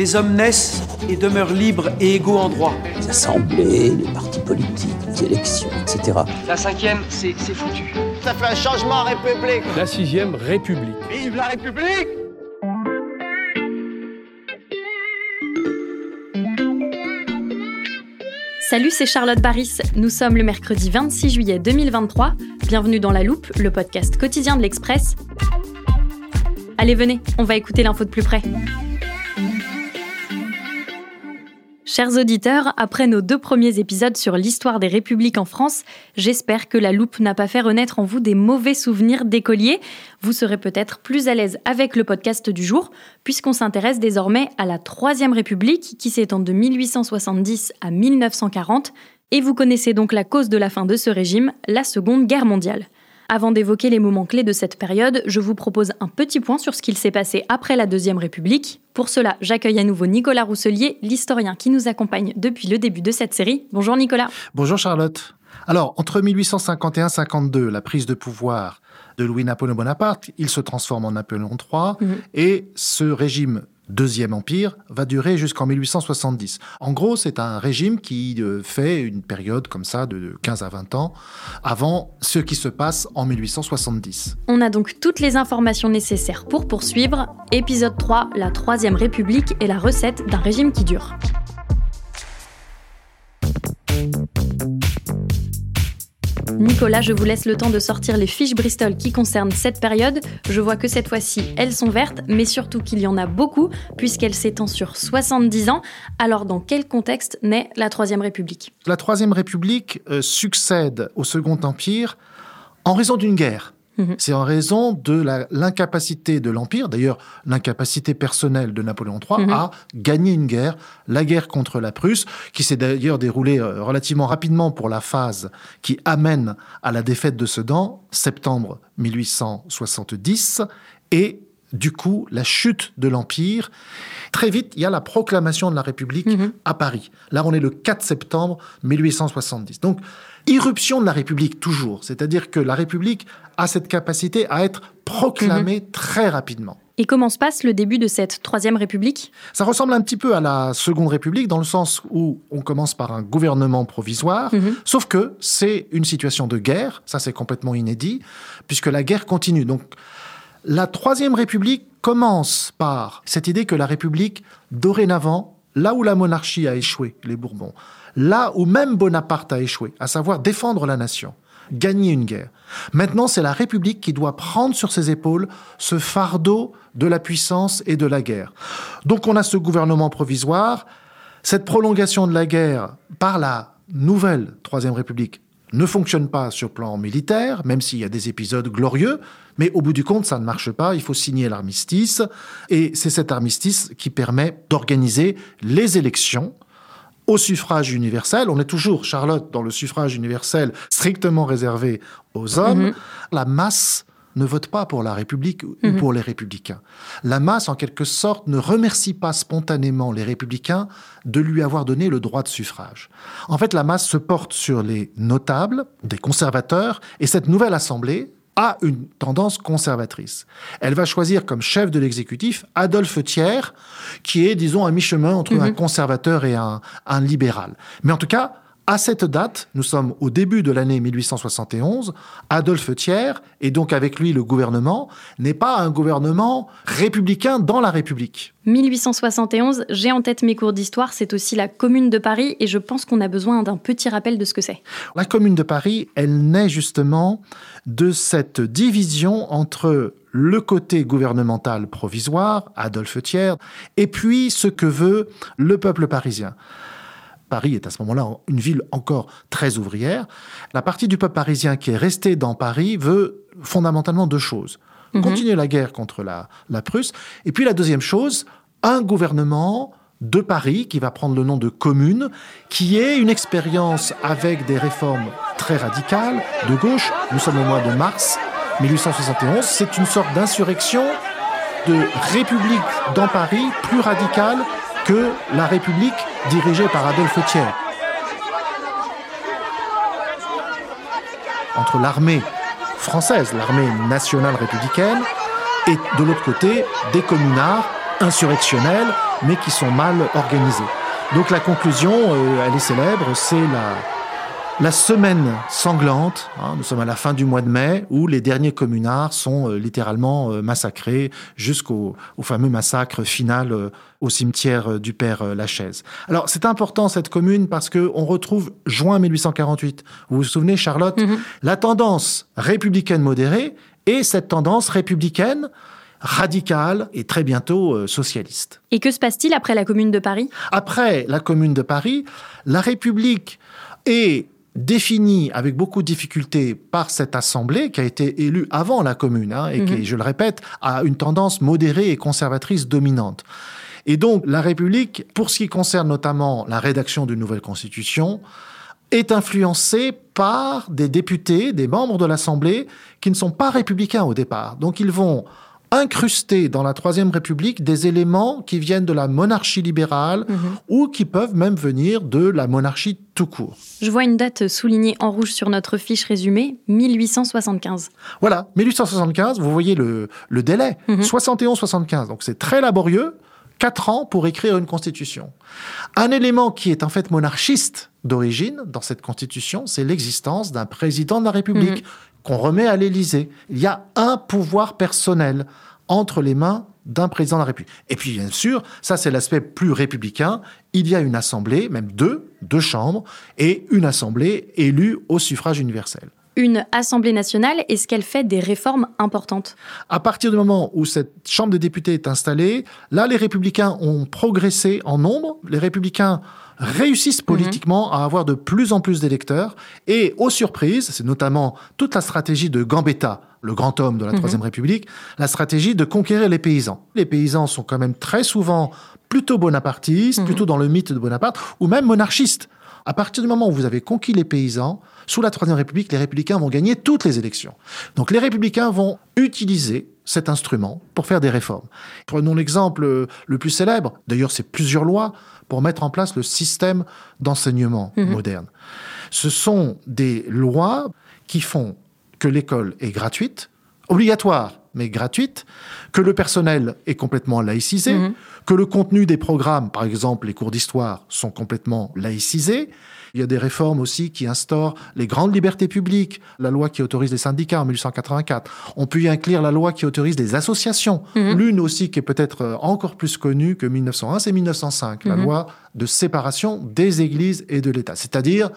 Les hommes naissent et demeurent libres et égaux en droit. Les assemblées, les partis politiques, les élections, etc. La cinquième, c'est c'est foutu. Ça fait un changement en République. La sixième République. Vive la République Salut, c'est Charlotte Baris. Nous sommes le mercredi 26 juillet 2023. Bienvenue dans La Loupe, le podcast quotidien de l'Express. Allez, venez, on va écouter l'info de plus près. Chers auditeurs, après nos deux premiers épisodes sur l'histoire des républiques en France, j'espère que la loupe n'a pas fait renaître en vous des mauvais souvenirs d'écoliers. Vous serez peut-être plus à l'aise avec le podcast du jour, puisqu'on s'intéresse désormais à la Troisième République qui s'étend de 1870 à 1940, et vous connaissez donc la cause de la fin de ce régime, la Seconde Guerre mondiale. Avant d'évoquer les moments clés de cette période, je vous propose un petit point sur ce qu'il s'est passé après la Deuxième République. Pour cela, j'accueille à nouveau Nicolas Rousselier, l'historien qui nous accompagne depuis le début de cette série. Bonjour Nicolas. Bonjour Charlotte. Alors, entre 1851-52, la prise de pouvoir de Louis-Napoléon Bonaparte, il se transforme en Napoléon III, Mhm. et ce régime Deuxième Empire va durer jusqu'en 1870. En gros, c'est un régime qui euh, fait une période comme ça de 15 à 20 ans avant ce qui se passe en 1870. On a donc toutes les informations nécessaires pour poursuivre. Épisode 3, la Troisième République et la recette d'un régime qui dure. Nicolas, je vous laisse le temps de sortir les fiches Bristol qui concernent cette période. Je vois que cette fois-ci, elles sont vertes, mais surtout qu'il y en a beaucoup, puisqu'elle s'étend sur 70 ans. Alors, dans quel contexte naît la Troisième République? La Troisième République euh, succède au Second Empire en raison d'une guerre. Mhm. C'est en raison de l'incapacité de l'Empire, d'ailleurs l'incapacité personnelle de Napoléon III, Mhm. à gagner une guerre, la guerre contre la Prusse, qui s'est d'ailleurs déroulée euh, relativement rapidement pour la phase qui amène à la défaite de Sedan, septembre 1870, et du coup la chute de l'Empire. Très vite, il y a la proclamation de la République Mhm. à Paris. Là, on est le 4 septembre 1870. Donc, irruption de la République toujours. C'est-à-dire que la République a cette capacité à être proclamée très rapidement. Et comment se passe le début de cette Troisième République? Ça ressemble un petit peu à la Seconde République dans le sens où on commence par un gouvernement provisoire, Mhm. sauf que c'est une situation de guerre, ça c'est complètement inédit, puisque la guerre continue. Donc la Troisième République commence par cette idée que la République, dorénavant, là où la monarchie a échoué, les Bourbons, là où même Bonaparte a échoué, à savoir défendre la nation, gagner une guerre. Maintenant, c'est la République qui doit prendre sur ses épaules ce fardeau de la puissance et de la guerre. Donc on a ce gouvernement provisoire, cette prolongation de la guerre par la nouvelle Troisième République ne fonctionne pas sur plan militaire, même s'il y a des épisodes glorieux, mais au bout du compte, ça ne marche pas, il faut signer l'armistice, et c'est cet armistice qui permet d'organiser les élections au suffrage universel. On est toujours, Charlotte, dans le suffrage universel strictement réservé aux hommes. Mhm. La masse ne vote pas pour la République ou Mhm. pour les républicains. La masse, en quelque sorte, ne remercie pas spontanément les républicains de lui avoir donné le droit de suffrage. En fait, la masse se porte sur les notables, des conservateurs, et cette nouvelle assemblée a une tendance conservatrice. Elle va choisir comme chef de l'exécutif Adolphe Thiers, qui est, disons, à mi-chemin entre Mhm. un conservateur et un, un libéral. Mais en tout cas, à cette date, nous sommes au début de l'année 1871, Adolphe Thiers, et donc avec lui le gouvernement, n'est pas un gouvernement républicain dans la République. 1871, j'ai en tête mes cours d'histoire, c'est aussi la Commune de Paris, et je pense qu'on a besoin d'un petit rappel de ce que c'est. La Commune de Paris, elle naît justement de cette division entre le côté gouvernemental provisoire, Adolphe Thiers, et puis ce que veut le peuple parisien. Paris est à ce moment-là une ville encore très ouvrière. La partie du peuple parisien qui est restée dans Paris veut fondamentalement deux choses. Mhm. Continuer la guerre contre la, la Prusse. Et puis la deuxième chose, un gouvernement de Paris qui va prendre le nom de commune, qui est une expérience avec des réformes très radicales de gauche. Nous sommes au mois de mars 1871. C'est une sorte d'insurrection de république dans Paris plus radicale que la République dirigée par Adolphe Thiers. Entre l'armée française, l'armée nationale républicaine, et de l'autre côté, des communards insurrectionnels, mais qui sont mal organisés. Donc la conclusion, euh, elle est célèbre, c'est la, la semaine sanglante, hein, nous sommes à la fin du mois de mai, où les derniers communards sont euh, littéralement euh, massacrés jusqu'au au fameux massacre final euh, au cimetière du Père Lachaise. Alors c'est important cette commune parce que on retrouve juin 1848. Vous vous souvenez, Charlotte, la tendance républicaine modérée et cette tendance républicaine radicale et très bientôt euh, socialiste. Et que se passe-t-il après la Commune de Paris? Après la Commune de Paris, la République est définie avec beaucoup de difficultés par cette assemblée qui a été élue avant la Commune hein, et qui, je le répète, a une tendance modérée et conservatrice dominante. Et donc la République, pour ce qui concerne notamment la rédaction d'une nouvelle constitution, est influencée par des députés, des membres de l'Assemblée qui ne sont pas républicains au départ. Donc ils vont incruster dans la Troisième République des éléments qui viennent de la monarchie libérale ou qui peuvent même venir de la monarchie tout court. Je vois une date soulignée en rouge sur notre fiche résumée, 1875. Voilà, 1875, vous voyez le, le délai, 71-75, donc c'est très laborieux, quatre ans pour écrire une constitution. Un élément qui est en fait monarchiste d'origine dans cette constitution, c'est l'existence d'un président de la République qu'on remet à l'Élysée. Il y a un pouvoir personnel entre les mains d'un président de la République. Et puis, bien sûr, ça c'est l'aspect plus républicain, il y a une assemblée, même deux, deux chambres, et une assemblée élue au suffrage universel. Une Assemblée nationale, est-ce qu'elle fait des réformes importantes À partir du moment où cette Chambre des députés est installée, là, les républicains ont progressé en nombre. Les républicains réussissent politiquement à avoir de plus en plus d'électeurs. Et aux surprises, c'est notamment toute la stratégie de Gambetta, le grand homme de la Troisième République, la stratégie de conquérir les paysans. Les paysans sont quand même très souvent plutôt bonapartistes, plutôt dans le mythe de Bonaparte, ou même monarchistes. À partir du moment où vous avez conquis les paysans, sous la Troisième République, les républicains vont gagner toutes les élections. Donc les républicains vont utiliser cet instrument pour faire des réformes. Prenons l'exemple euh, le plus célèbre, d'ailleurs c'est plusieurs lois pour mettre en place le système d'enseignement moderne. Ce sont des lois qui font que l'école est gratuite, obligatoire mais gratuite, que le personnel est complètement laïcisé, que le contenu des programmes, par exemple les cours d'histoire, sont complètement laïcisés. Il y a des réformes aussi qui instaurent les grandes libertés publiques, la loi qui autorise les syndicats en 1884. On peut y inclure la loi qui autorise les associations. L'une aussi qui est peut-être euh, encore plus connue que 1901, c'est 1905, la loi de séparation des églises et de l'État. C'est-à-dire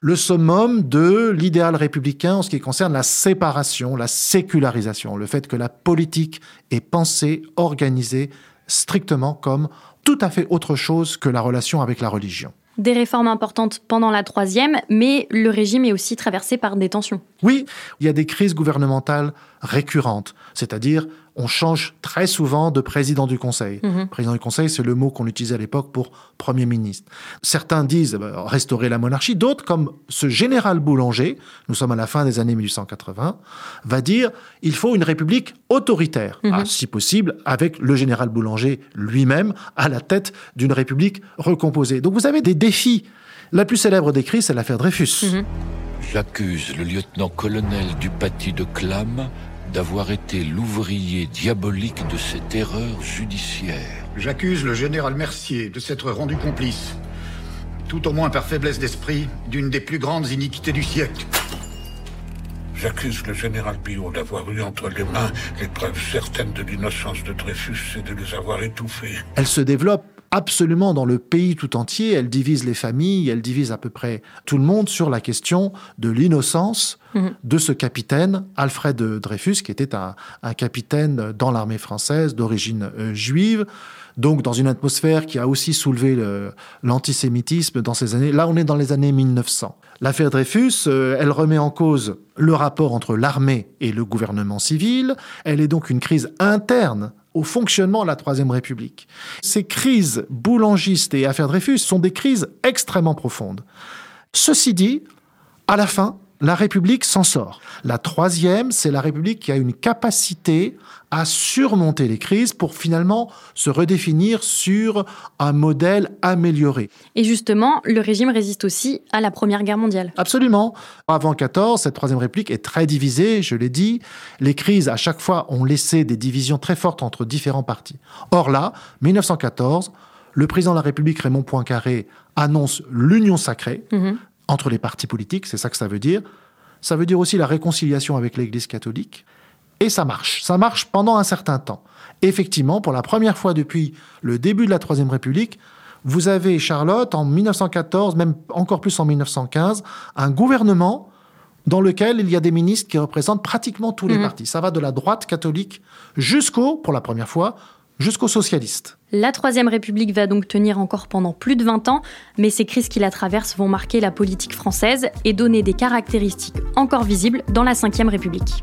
le summum de l'idéal républicain en ce qui concerne la séparation, la sécularisation, le fait que la politique est pensée, organisée strictement comme tout à fait autre chose que la relation avec la religion. Des réformes importantes pendant la troisième, mais le régime est aussi traversé par des tensions. Oui, il y a des crises gouvernementales récurrentes, c'est-à-dire on change très souvent de président du Conseil. Président du Conseil, c'est le mot qu'on utilisait à l'époque pour Premier ministre. Certains disent euh, restaurer la monarchie, d'autres, comme ce général Boulanger, nous sommes à la fin des années 1880, va dire il faut une république autoritaire, Ah, si possible avec le général Boulanger lui-même à la tête d'une république recomposée. Donc vous avez des La plus célèbre des crises, c'est l'affaire Dreyfus. J'accuse le lieutenant-colonel du paty de Clam d'avoir été l'ouvrier diabolique de cette erreur judiciaire. J'accuse le général Mercier de s'être rendu complice. tout au moins par faiblesse d'esprit, d'une des plus grandes iniquités du siècle. J'accuse le général Billot d'avoir eu entre les mains les preuves certaines de l'innocence de Dreyfus et de les avoir étouffées. Elle se développe absolument dans le pays tout entier. Elle divise les familles, elle divise à peu près tout le monde sur la question de l'innocence mhm. de ce capitaine, Alfred Dreyfus, qui était un, capitaine dans l'armée française d'origine euh, juive. Donc, dans une atmosphère qui a aussi soulevé l'antisémitisme dans ces années. Là, on est dans les années 1900. L'affaire Dreyfus, euh, elle remet en cause le rapport entre l'armée et le gouvernement civil. Elle est donc une crise interne au fonctionnement de la Troisième République. Ces crises boulangistes et affaires Dreyfus sont des crises extrêmement profondes. Ceci dit, à la fin, la République s'en sort. La troisième, c'est la République qui a une capacité à surmonter les crises pour finalement se redéfinir sur un modèle amélioré. Et justement, le régime résiste aussi à la Première Guerre mondiale. Absolument. Avant 14, cette Troisième République est très divisée, je l'ai dit. Les crises, à chaque fois, ont laissé des divisions très fortes entre différents partis. Or là, 1914, le président de la République, Raymond Poincaré, annonce l'union sacrée. Mhm entre les partis politiques, c'est ça que ça veut dire. Ça veut dire aussi la réconciliation avec l'Église catholique. Et ça marche. Ça marche pendant un certain temps. Effectivement, pour la première fois depuis le début de la Troisième République, vous avez, Charlotte, en 1914, même encore plus en 1915, un gouvernement dans lequel il y a des ministres qui représentent pratiquement tous les mmh. partis. Ça va de la droite catholique jusqu'au, pour la première fois, jusqu'aux socialistes. La Troisième République va donc tenir encore pendant plus de 20 ans, mais ces crises qui la traversent vont marquer la politique française et donner des caractéristiques encore visibles dans la Cinquième République.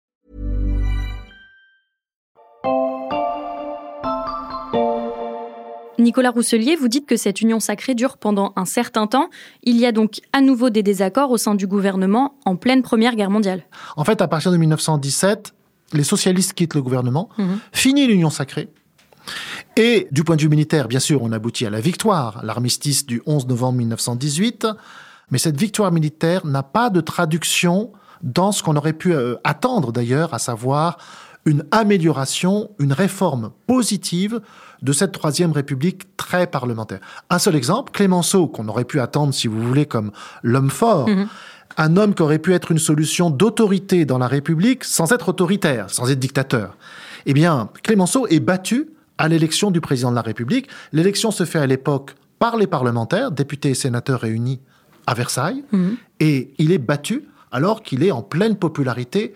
Nicolas Rousselier, vous dites que cette union sacrée dure pendant un certain temps. Il y a donc à nouveau des désaccords au sein du gouvernement en pleine Première Guerre mondiale. En fait, à partir de 1917, les socialistes quittent le gouvernement, mhm. finit l'union sacrée. Et du point de vue militaire, bien sûr, on aboutit à la victoire, l'armistice du 11 novembre 1918. Mais cette victoire militaire n'a pas de traduction dans ce qu'on aurait pu euh, attendre d'ailleurs, à savoir une amélioration, une réforme positive de cette troisième république très parlementaire. Un seul exemple, Clémenceau, qu'on aurait pu attendre, si vous voulez, comme l'homme fort, mhm. un homme qui aurait pu être une solution d'autorité dans la République sans être autoritaire, sans être dictateur. Eh bien, Clémenceau est battu à l'élection du président de la République. L'élection se fait à l'époque par les parlementaires, députés et sénateurs réunis à Versailles, mhm. et il est battu alors qu'il est en pleine popularité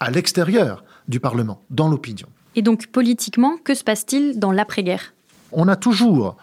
à l'extérieur du Parlement, dans l'opinion. Et donc politiquement, que se passe-t-il dans l'après-guerre? On a toujours,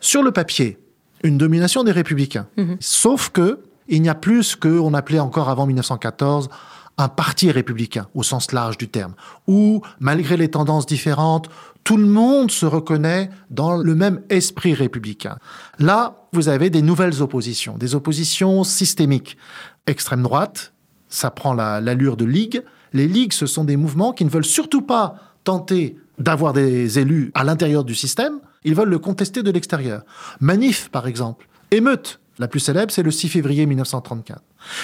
sur le papier, une domination des républicains. Mhm. Sauf que il n'y a plus ce qu'on appelait encore avant 1914 un parti républicain au sens large du terme, où, malgré les tendances différentes, tout le monde se reconnaît dans le même esprit républicain. Là, vous avez des nouvelles oppositions, des oppositions systémiques. Extrême droite, ça prend l'allure de ligue. Les ligues, ce sont des mouvements qui ne veulent surtout pas tenter d'avoir des élus à l'intérieur du système, ils veulent le contester de l'extérieur. Manif, par exemple. Émeute, la plus célèbre, c'est le 6 février 1934.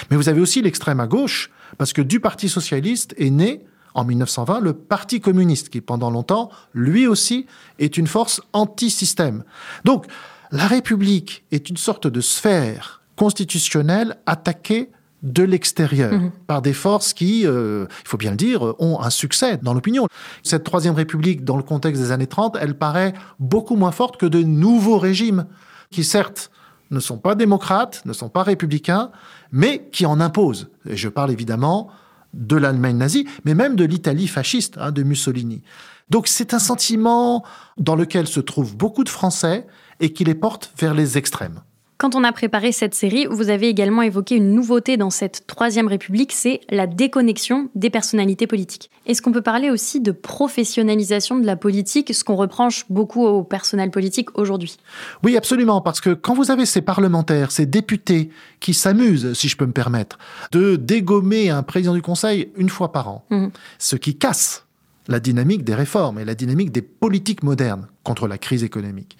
Mais vous avez aussi l'extrême à gauche, parce que du Parti socialiste est né, en 1920, le Parti communiste, qui pendant longtemps, lui aussi, est une force anti-système. Donc, la République est une sorte de sphère constitutionnelle attaquée de l'extérieur, mhm. par des forces qui, euh, il faut bien le dire, ont un succès dans l'opinion. Cette Troisième République, dans le contexte des années 30, elle paraît beaucoup moins forte que de nouveaux régimes, qui certes ne sont pas démocrates, ne sont pas républicains, mais qui en imposent. Et je parle évidemment de l'Allemagne nazie, mais même de l'Italie fasciste, hein, de Mussolini. Donc c'est un sentiment dans lequel se trouvent beaucoup de Français et qui les porte vers les extrêmes. Quand on a préparé cette série, vous avez également évoqué une nouveauté dans cette troisième république, c'est la déconnexion des personnalités politiques. Est-ce qu'on peut parler aussi de professionnalisation de la politique, ce qu'on reproche beaucoup au personnel politique aujourd'hui? Oui, absolument, parce que quand vous avez ces parlementaires, ces députés qui s'amusent, si je peux me permettre, de dégommer un président du Conseil une fois par an, mmh. ce qui casse la dynamique des réformes et la dynamique des politiques modernes contre la crise économique.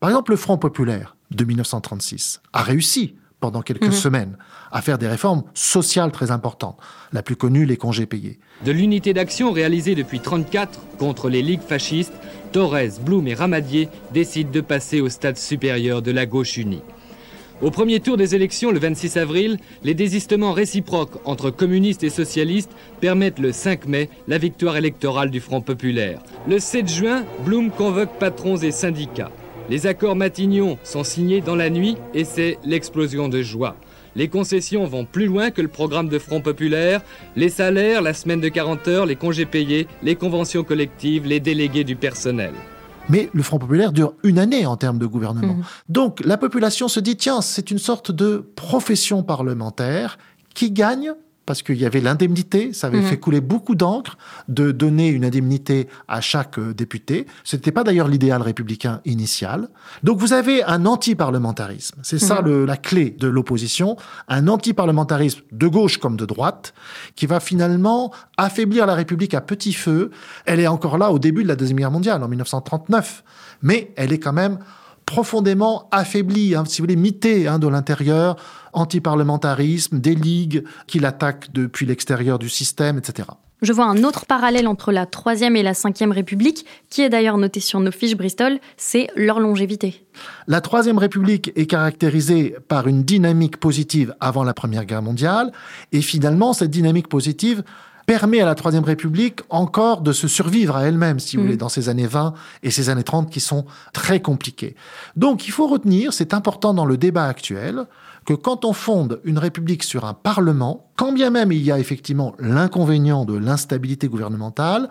Par exemple, le Front populaire de 1936 a réussi pendant quelques mhm. semaines à faire des réformes sociales très importantes. La plus connue, les congés payés. De l'unité d'action réalisée depuis 1934 contre les ligues fascistes, Torres, Blum et Ramadier décident de passer au stade supérieur de la gauche unie. Au premier tour des élections, le 26 avril, les désistements réciproques entre communistes et socialistes permettent le 5 mai la victoire électorale du Front populaire. Le 7 juin, Blum convoque patrons et syndicats. Les accords Matignon sont signés dans la nuit et c'est l'explosion de joie. Les concessions vont plus loin que le programme de Front populaire. Les salaires, la semaine de 40 heures, les congés payés, les conventions collectives, les délégués du personnel. Mais le Front populaire dure une année en termes de gouvernement. Mmh. Donc la population se dit, tiens, c'est une sorte de profession parlementaire qui gagne? Parce qu'il y avait l'indemnité, ça avait mhm. fait couler beaucoup d'encre de donner une indemnité à chaque euh, député. Ce n'était pas d'ailleurs l'idéal républicain initial. Donc vous avez un anti-parlementarisme. C'est ça mhm. la clé de l'opposition. Un anti-parlementarisme de gauche comme de droite qui va finalement affaiblir la République à petit feu. Elle est encore là au début de la Deuxième Guerre mondiale, en 1939. Mais elle est quand même profondément affaiblie, hein, si vous voulez, mitée hein, de l'intérieur anti-parlementarisme, des ligues qui l'attaquent depuis l'extérieur du système, etc. Je vois un autre parallèle entre la Troisième et la Cinquième République, qui est d'ailleurs noté sur nos fiches Bristol, c'est leur longévité. La Troisième République est caractérisée par une dynamique positive avant la Première Guerre mondiale, et finalement, cette dynamique positive permet à la Troisième République encore de se survivre à elle-même, si vous mm. voulez, dans ces années 20 et ces années 30 qui sont très compliquées. Donc il faut retenir, c'est important dans le débat actuel, que quand on fonde une république sur un parlement, quand bien même il y a effectivement l'inconvénient de l'instabilité gouvernementale,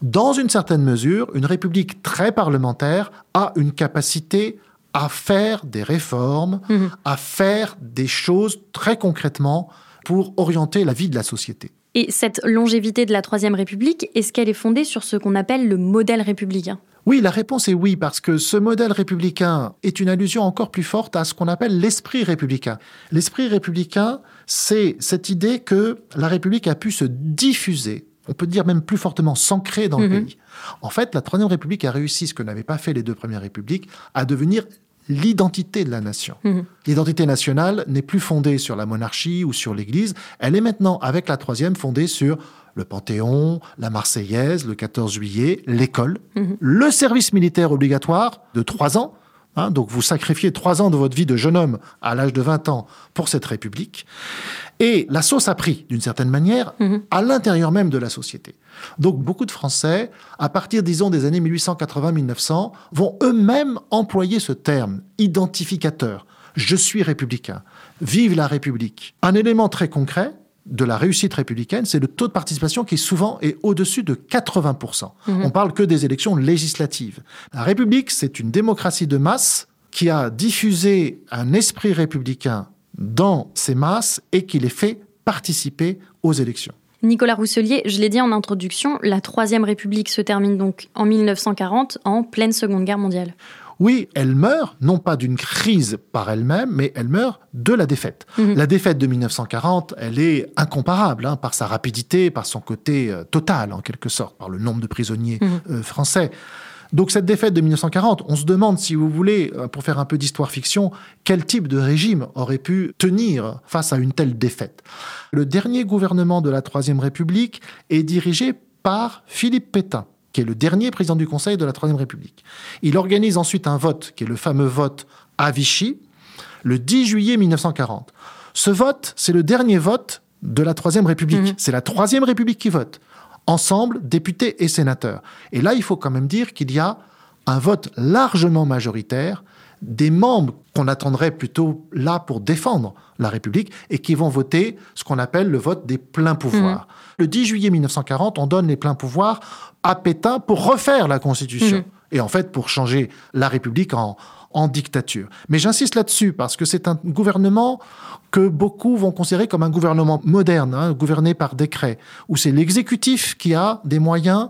dans une certaine mesure, une république très parlementaire a une capacité à faire des réformes, mhm. à faire des choses très concrètement pour orienter la vie de la société. Et cette longévité de la Troisième République, est-ce qu'elle est fondée sur ce qu'on appelle le modèle républicain? Oui, la réponse est oui, parce que ce modèle républicain est une allusion encore plus forte à ce qu'on appelle l'esprit républicain. L'esprit républicain, c'est cette idée que la République a pu se diffuser, on peut dire même plus fortement s'ancrer dans le mhm. pays. En fait, la Troisième République a réussi, ce que n'avaient pas fait les deux premières républiques, à devenir l'identité de la nation. Mhm. L'identité nationale n'est plus fondée sur la monarchie ou sur l'Église, elle est maintenant, avec la troisième, fondée sur le Panthéon, la Marseillaise, le 14 juillet, l'école, mhm. le service militaire obligatoire de trois ans. Hein, donc vous sacrifiez trois ans de votre vie de jeune homme à l'âge de 20 ans pour cette République. Et la sauce a pris, d'une certaine manière, mhm. à l'intérieur même de la société. Donc beaucoup de Français, à partir, disons, des années 1880-1900, vont eux-mêmes employer ce terme identificateur. Je suis républicain. Vive la République. Un élément très concret, de la réussite républicaine, c'est le taux de participation qui souvent est au-dessus de 80%. Mhm. On parle que des élections législatives. La République, c'est une démocratie de masse qui a diffusé un esprit républicain dans ces masses et qui les fait participer aux élections. Nicolas Rousselier, je l'ai dit en introduction, la Troisième République se termine donc en 1940, en pleine Seconde Guerre mondiale. Oui, elle meurt, non pas d'une crise par elle-même, mais elle meurt de la défaite. Mhm. La défaite de 1940, elle est incomparable hein, par sa rapidité, par son côté euh, total, en quelque sorte, par le nombre de prisonniers mhm. euh, français. Donc cette défaite de 1940, on se demande, si vous voulez, euh, pour faire un peu d'histoire-fiction, quel type de régime aurait pu tenir face à une telle défaite. Le dernier gouvernement de la Troisième République est dirigé par Philippe Pétain qui est le dernier président du Conseil de la Troisième République. Il organise ensuite un vote, qui est le fameux vote à Vichy, le 10 juillet 1940. Ce vote, c'est le dernier vote de la Troisième République. Mhm. C'est la Troisième République qui vote. Ensemble, députés et sénateurs. Et là, il faut quand même dire qu'il y a un vote largement majoritaire des membres qu'on attendrait plutôt là pour défendre la République et qui vont voter ce qu'on appelle le vote des pleins pouvoirs. Mmh. Le 10 juillet 1940, on donne les pleins pouvoirs à Pétain pour refaire la Constitution. Mmh. Et en fait, pour changer la République en, en dictature. Mais j'insiste là-dessus parce que c'est un gouvernement que beaucoup vont considérer comme un gouvernement moderne, hein, gouverné par décret, où c'est l'exécutif qui a des moyens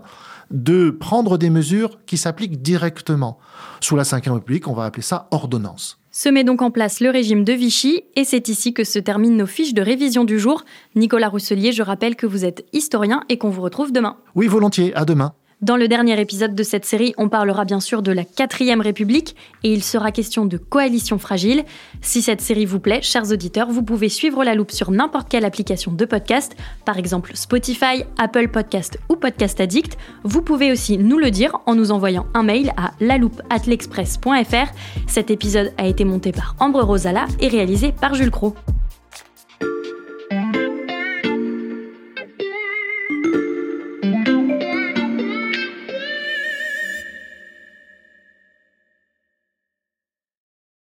de prendre des mesures qui s'appliquent directement. Sous la Ve République, on va appeler ça ordonnance. Se met donc en place le régime de Vichy et c'est ici que se terminent nos fiches de révision du jour. Nicolas Rousselier, je rappelle que vous êtes historien et qu'on vous retrouve demain. Oui, volontiers, à demain. Dans le dernier épisode de cette série, on parlera bien sûr de la quatrième République et il sera question de coalition fragile. Si cette série vous plaît, chers auditeurs, vous pouvez suivre la loupe sur n'importe quelle application de podcast, par exemple Spotify, Apple Podcast ou Podcast Addict. Vous pouvez aussi nous le dire en nous envoyant un mail à laloupe@l'express.fr. Cet épisode a été monté par Ambre Rosala et réalisé par Jules Cro.